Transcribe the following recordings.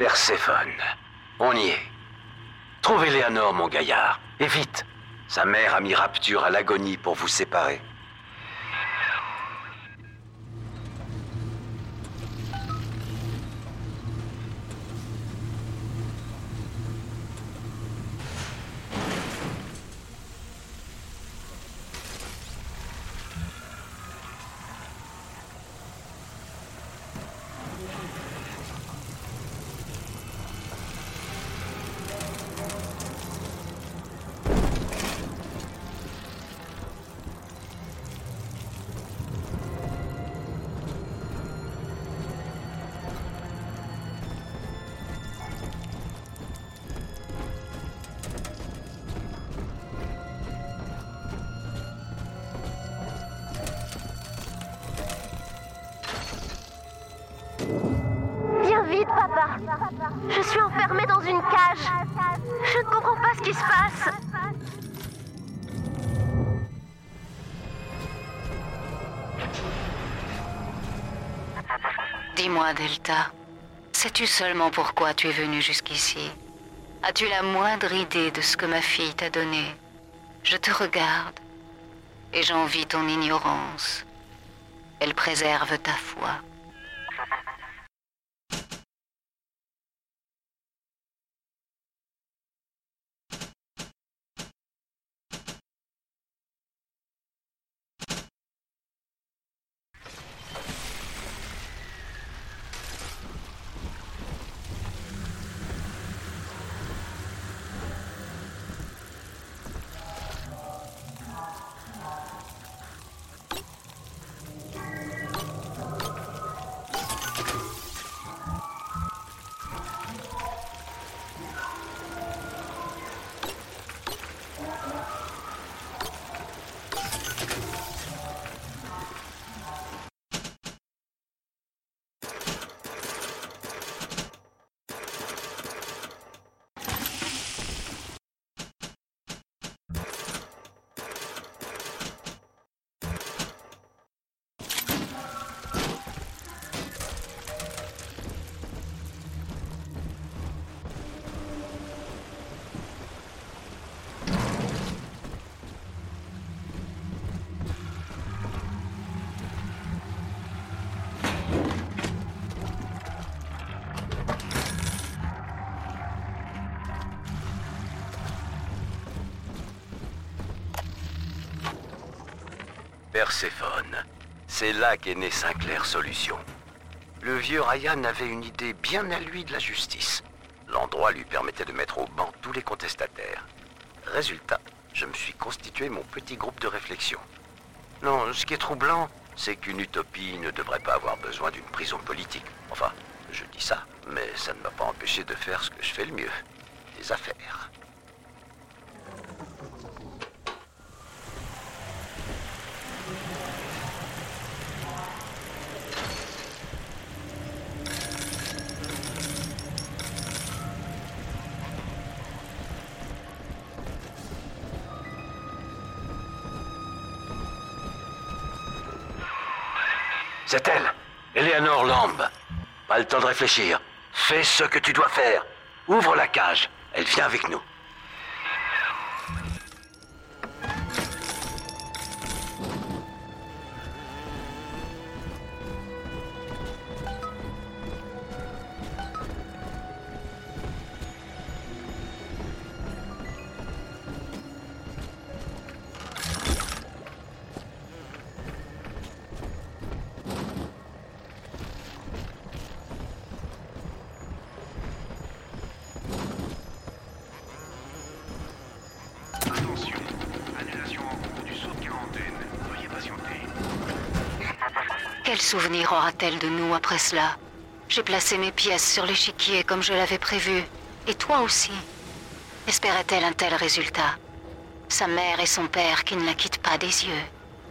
Perséphone. On y est. Trouvez Léanor, mon gaillard. Et vite. Sa mère a mis Rapture à l'agonie pour vous séparer. Delta, sais-tu seulement pourquoi tu es venu jusqu'ici? As-tu la moindre idée de ce que ma fille t'a donné? Je te regarde et j'envie ton ignorance. Elle préserve ta foi. Perséphone. C'est là qu'est né Sinclair Solution. Le vieux Ryan avait une idée bien à lui de la justice. L'endroit lui permettait de mettre au banc tous les contestataires. Résultat, je me suis constitué mon petit groupe de réflexion. Non, ce qui est troublant, c'est qu'une utopie ne devrait pas avoir besoin d'une prison politique. Enfin, je dis ça, mais ça ne m'a pas empêché de faire ce que je fais le mieux. Des affaires. C'est elle, Eleanor Lamb. Pas le temps de réfléchir. Fais ce que tu dois faire. Ouvre la cage. Elle vient avec nous. Quel souvenir aura-t-elle de nous après cela? J'ai placé mes pièces sur l'échiquier comme je l'avais prévu. Et toi aussi? Espérait-elle un tel résultat? Sa mère et son père qui ne la quittent pas des yeux.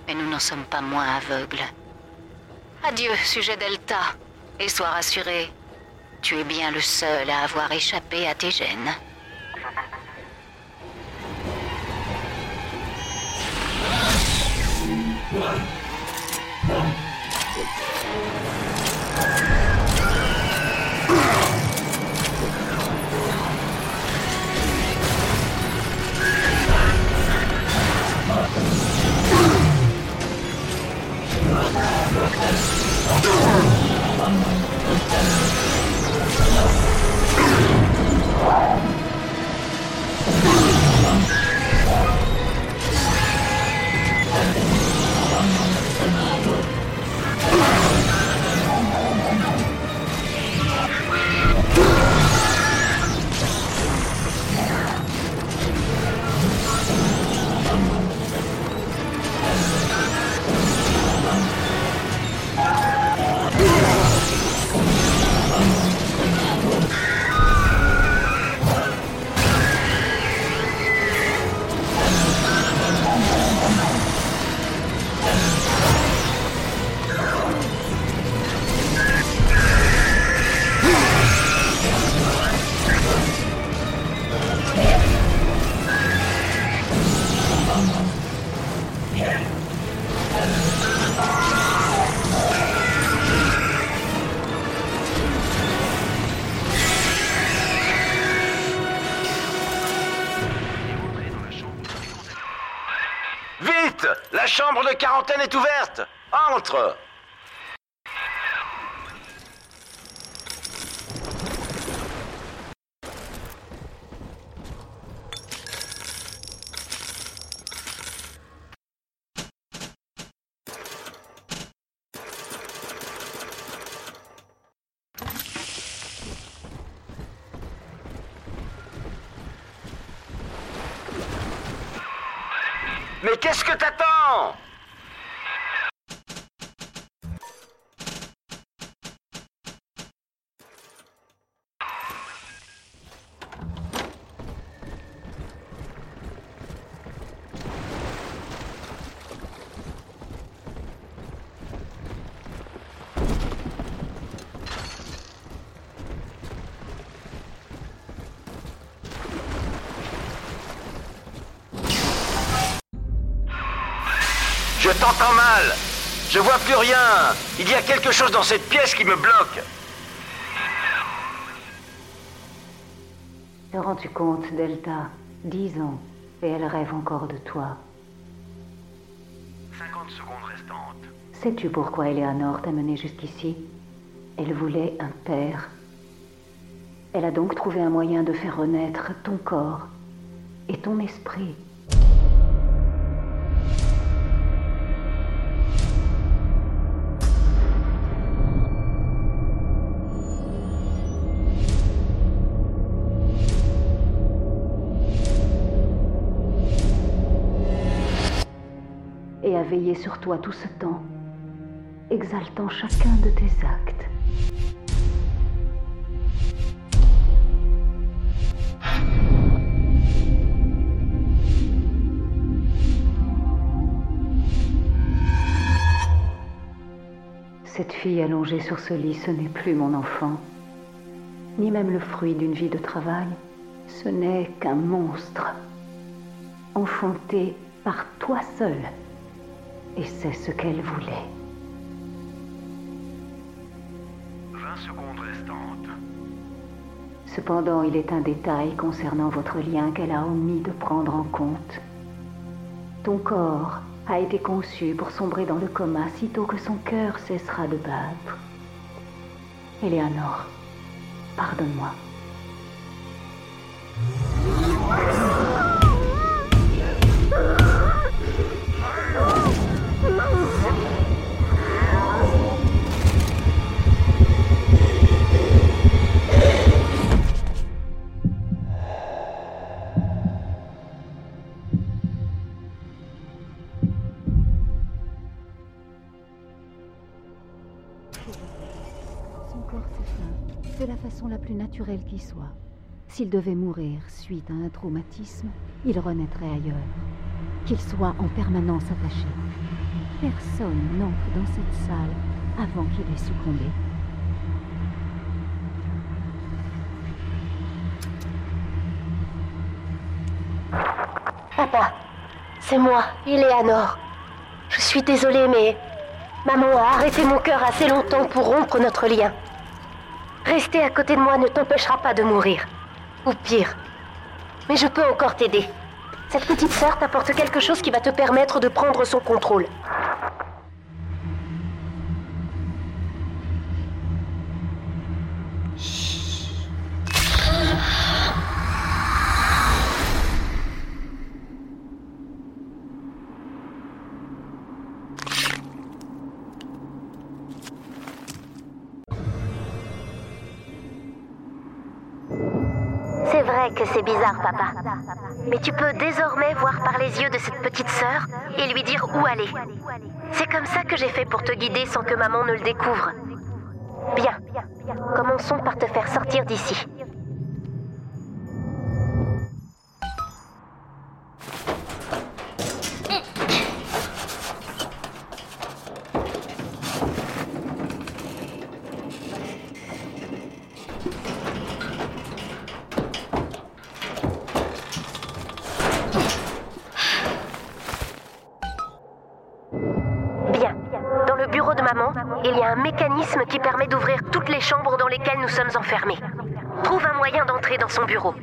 Mais nous n'en sommes pas moins aveugles. Adieu, sujet Delta. Et sois rassuré. Tu es bien le seul à avoir échappé à tes gènes. darkness. De quarantaine est ouverte. Entre. Mais qu'est-ce que t'attends? T'entends mal Je vois plus rien Il y a quelque chose dans cette pièce qui me bloque Te rends-tu compte, Delta? Dix ans, et elle rêve encore de toi. 50 secondes restantes. Sais-tu pourquoi Eleanor t'a mené jusqu'ici? Elle voulait un père. Elle a donc trouvé un moyen de faire renaître ton corps et ton esprit. Sur toi tout ce temps, exaltant chacun de tes actes. Cette fille allongée sur ce lit, ce n'est plus mon enfant, ni même le fruit d'une vie de travail. Ce n'est qu'un monstre, enfanté par toi seul. Et c'est ce qu'elle voulait. 20 secondes restantes. Cependant, il est un détail concernant votre lien qu'elle a omis de prendre en compte. Ton corps a été conçu pour sombrer dans le coma sitôt que son cœur cessera de battre. Eleanor, pardonne-moi. Naturelle qui soit. S'il devait mourir suite à un traumatisme, il renaîtrait ailleurs. Qu'il soit en permanence attaché. Personne n'entre dans cette salle avant qu'il ait succombé. Papa, c'est moi, Eleanor. Je suis désolée, mais maman a arrêté mon cœur assez longtemps pour rompre notre lien. Rester à côté de moi ne t'empêchera pas de mourir. Ou pire. Mais je peux encore t'aider. Cette petite sœur t'apporte quelque chose qui va te permettre de prendre son contrôle. C'est vrai que c'est bizarre, papa. Mais tu peux désormais voir par les yeux de cette petite sœur et lui dire où aller. C'est comme ça que j'ai fait pour te guider sans que maman ne le découvre. Bien. Commençons par te faire sortir d'ici. Moyen d'entrer dans son bureau.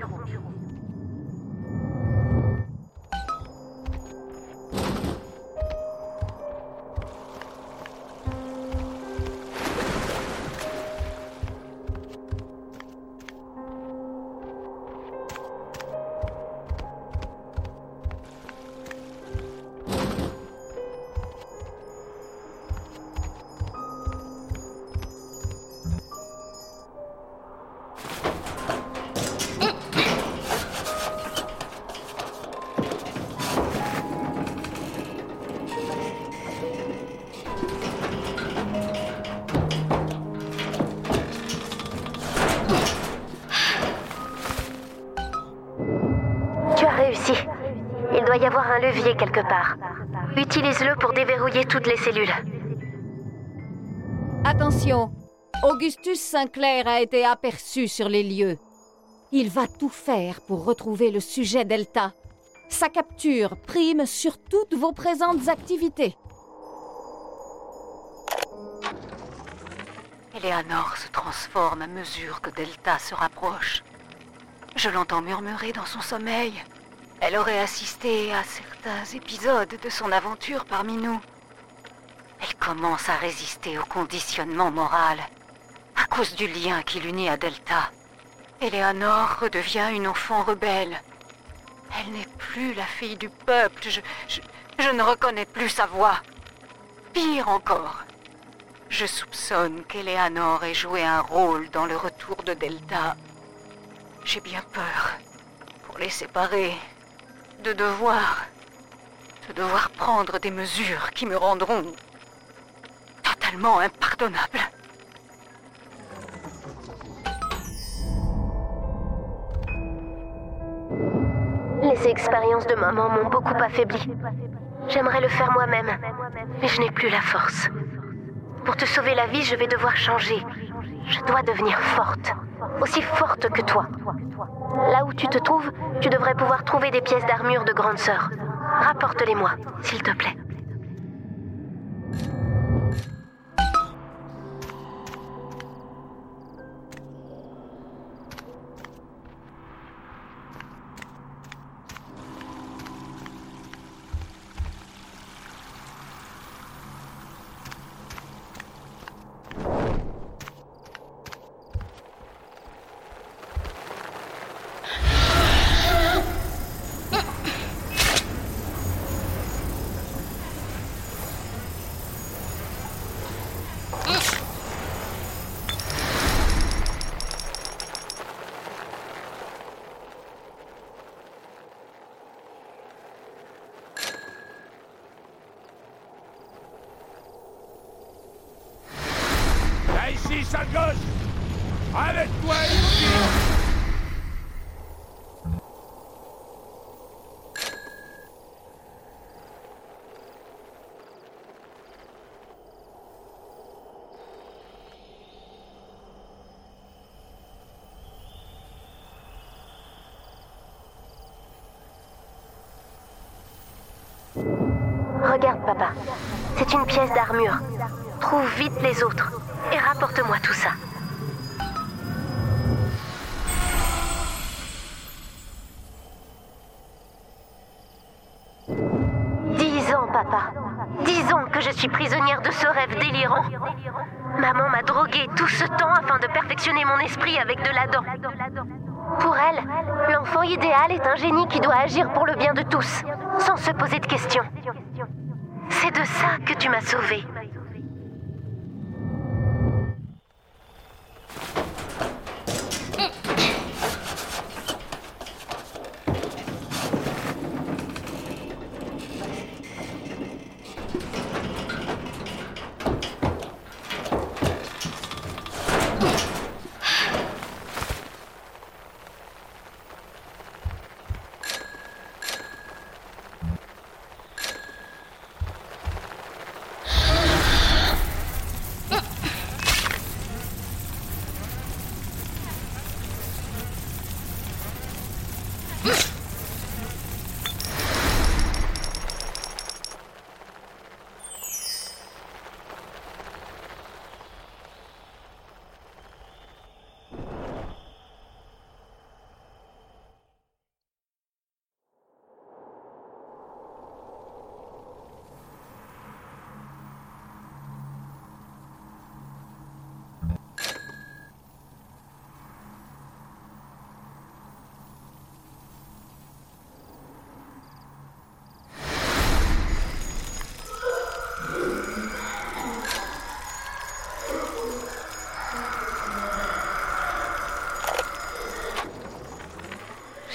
Il doit y avoir un levier quelque part. Utilise-le pour déverrouiller toutes les cellules. Attention, Augustus Sinclair a été aperçu sur les lieux. Il va tout faire pour retrouver le sujet Delta. Sa capture prime sur toutes vos présentes activités. Eleanor se transforme à mesure que Delta se rapproche. Je l'entends murmurer dans son sommeil. Elle aurait assisté à certains épisodes de son aventure parmi nous. Elle commence à résister au conditionnement moral à cause du lien qui l'unit à Delta. Eleanor redevient une enfant rebelle. Elle n'est plus la fille du peuple. Je, ne reconnais plus sa voix. Pire encore, je soupçonne qu'Eleanor ait joué un rôle dans le retour de Delta. J'ai bien peur pour les séparer, de devoir, de devoir prendre des mesures qui me rendront totalement impardonnables. Les expériences de maman m'ont beaucoup affaibli. J'aimerais le faire moi-même, mais je n'ai plus la force. Pour te sauver la vie, je vais devoir changer. Je dois devenir forte, aussi forte que toi. Là où tu te trouves, tu devrais pouvoir trouver des pièces d'armure de grande sœur. Rapporte-les-moi, s'il te plaît. Viens ici, sale gosse Arrête-toi ici Regarde, papa. C'est une pièce d'armure. Trouve vite les autres et rapporte-moi tout ça. Dix ans, papa. Dix ans que je suis prisonnière de ce rêve délirant. Maman m'a drogué tout ce temps afin de perfectionner mon esprit avec de l'Adam. Pour elle, l'enfant idéal est un génie qui doit agir pour le bien de tous, sans se poser de questions. C'est de ça que tu m'as sauvée.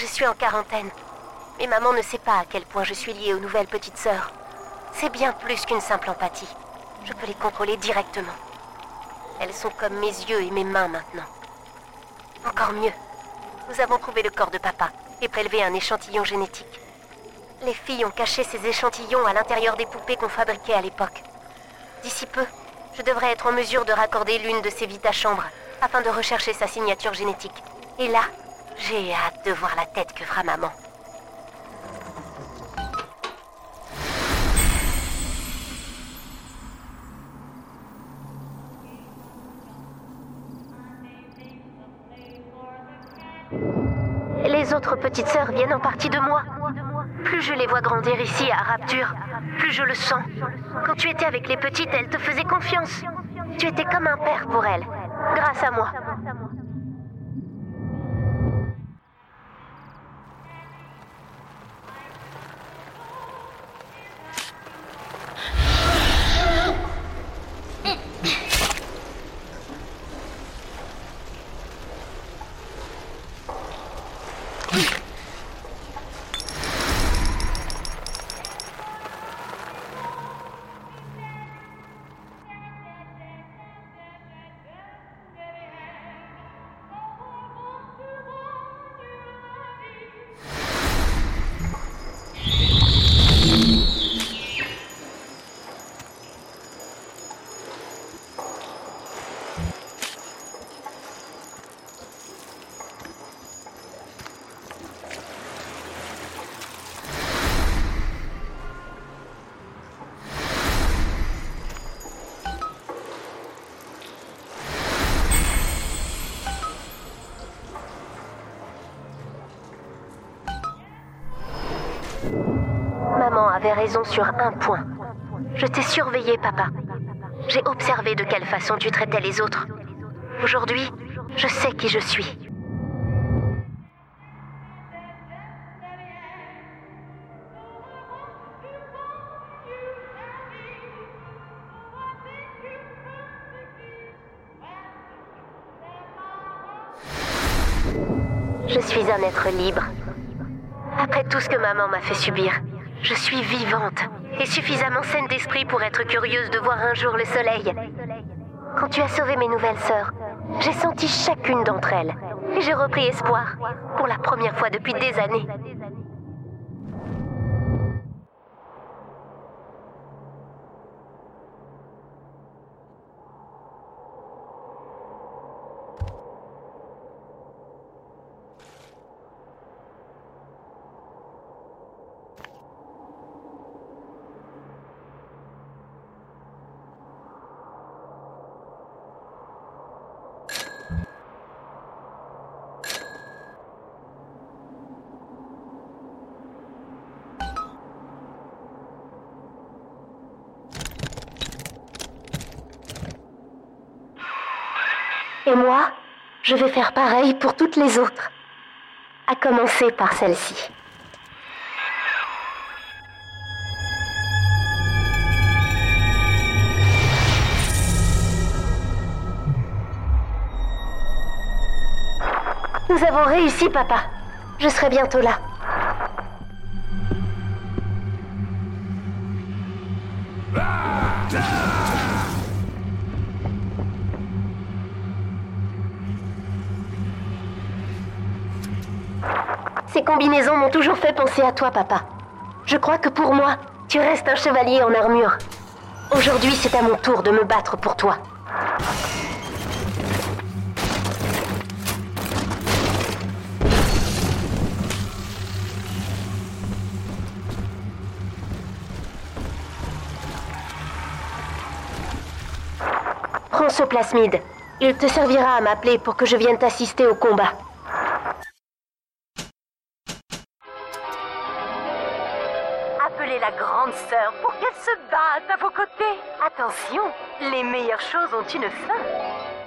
Je suis en quarantaine. Mais maman ne sait pas à quel point je suis liée aux nouvelles petites sœurs. C'est bien plus qu'une simple empathie. Je peux les contrôler directement. Elles sont comme mes yeux et mes mains maintenant. Encore mieux. Nous avons trouvé le corps de papa et prélevé un échantillon génétique. Les filles ont caché ces échantillons à l'intérieur des poupées qu'on fabriquait à l'époque. D'ici peu, je devrais être en mesure de raccorder l'une de ces vites chambres afin de rechercher sa signature génétique. Et là, j'ai hâte de voir la tête que fera maman. Les autres petites sœurs viennent en partie de moi. Plus je les vois grandir ici à Rapture, plus je le sens. Quand tu étais avec les petites, elles te faisaient confiance. Tu étais comme un père pour elles, grâce à moi. Avait raison sur un point. Je t'ai surveillé, papa. J'ai observé de quelle façon tu traitais les autres. Aujourd'hui, je sais qui je suis. Je suis un être libre. Après tout ce que maman m'a fait subir, je suis vivante et suffisamment saine d'esprit pour être curieuse de voir un jour le soleil. Quand tu as sauvé mes nouvelles sœurs, j'ai senti chacune d'entre elles et j'ai repris espoir pour la première fois depuis des années. Et moi, je vais faire pareil pour toutes les autres. À commencer par celle-ci. Nous avons réussi, papa. Je serai bientôt là. Combinaisons m'ont toujours fait penser à toi, papa. Je crois que pour moi, tu restes un chevalier en armure. Aujourd'hui, c'est à mon tour de me battre pour toi. Prends ce plasmide. Il te servira à m'appeler pour que je vienne t'assister au combat. Attention, les meilleures choses ont une fin.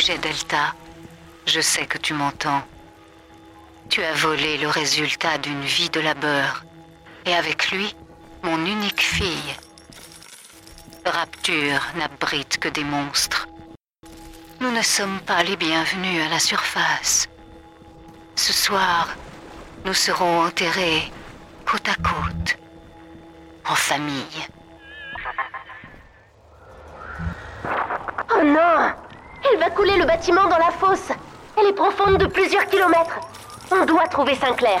Sujet Delta, je sais que tu m'entends. Tu as volé le résultat d'une vie de labeur, et avec lui, mon unique fille. Rapture n'abrite que des monstres. Nous ne sommes pas les bienvenus à la surface. Ce soir, nous serons enterrés côte à côte, en famille. Oh non Elle va couler le bâtiment dans la fosse. Elle est profonde de plusieurs kilomètres. On doit trouver Sinclair.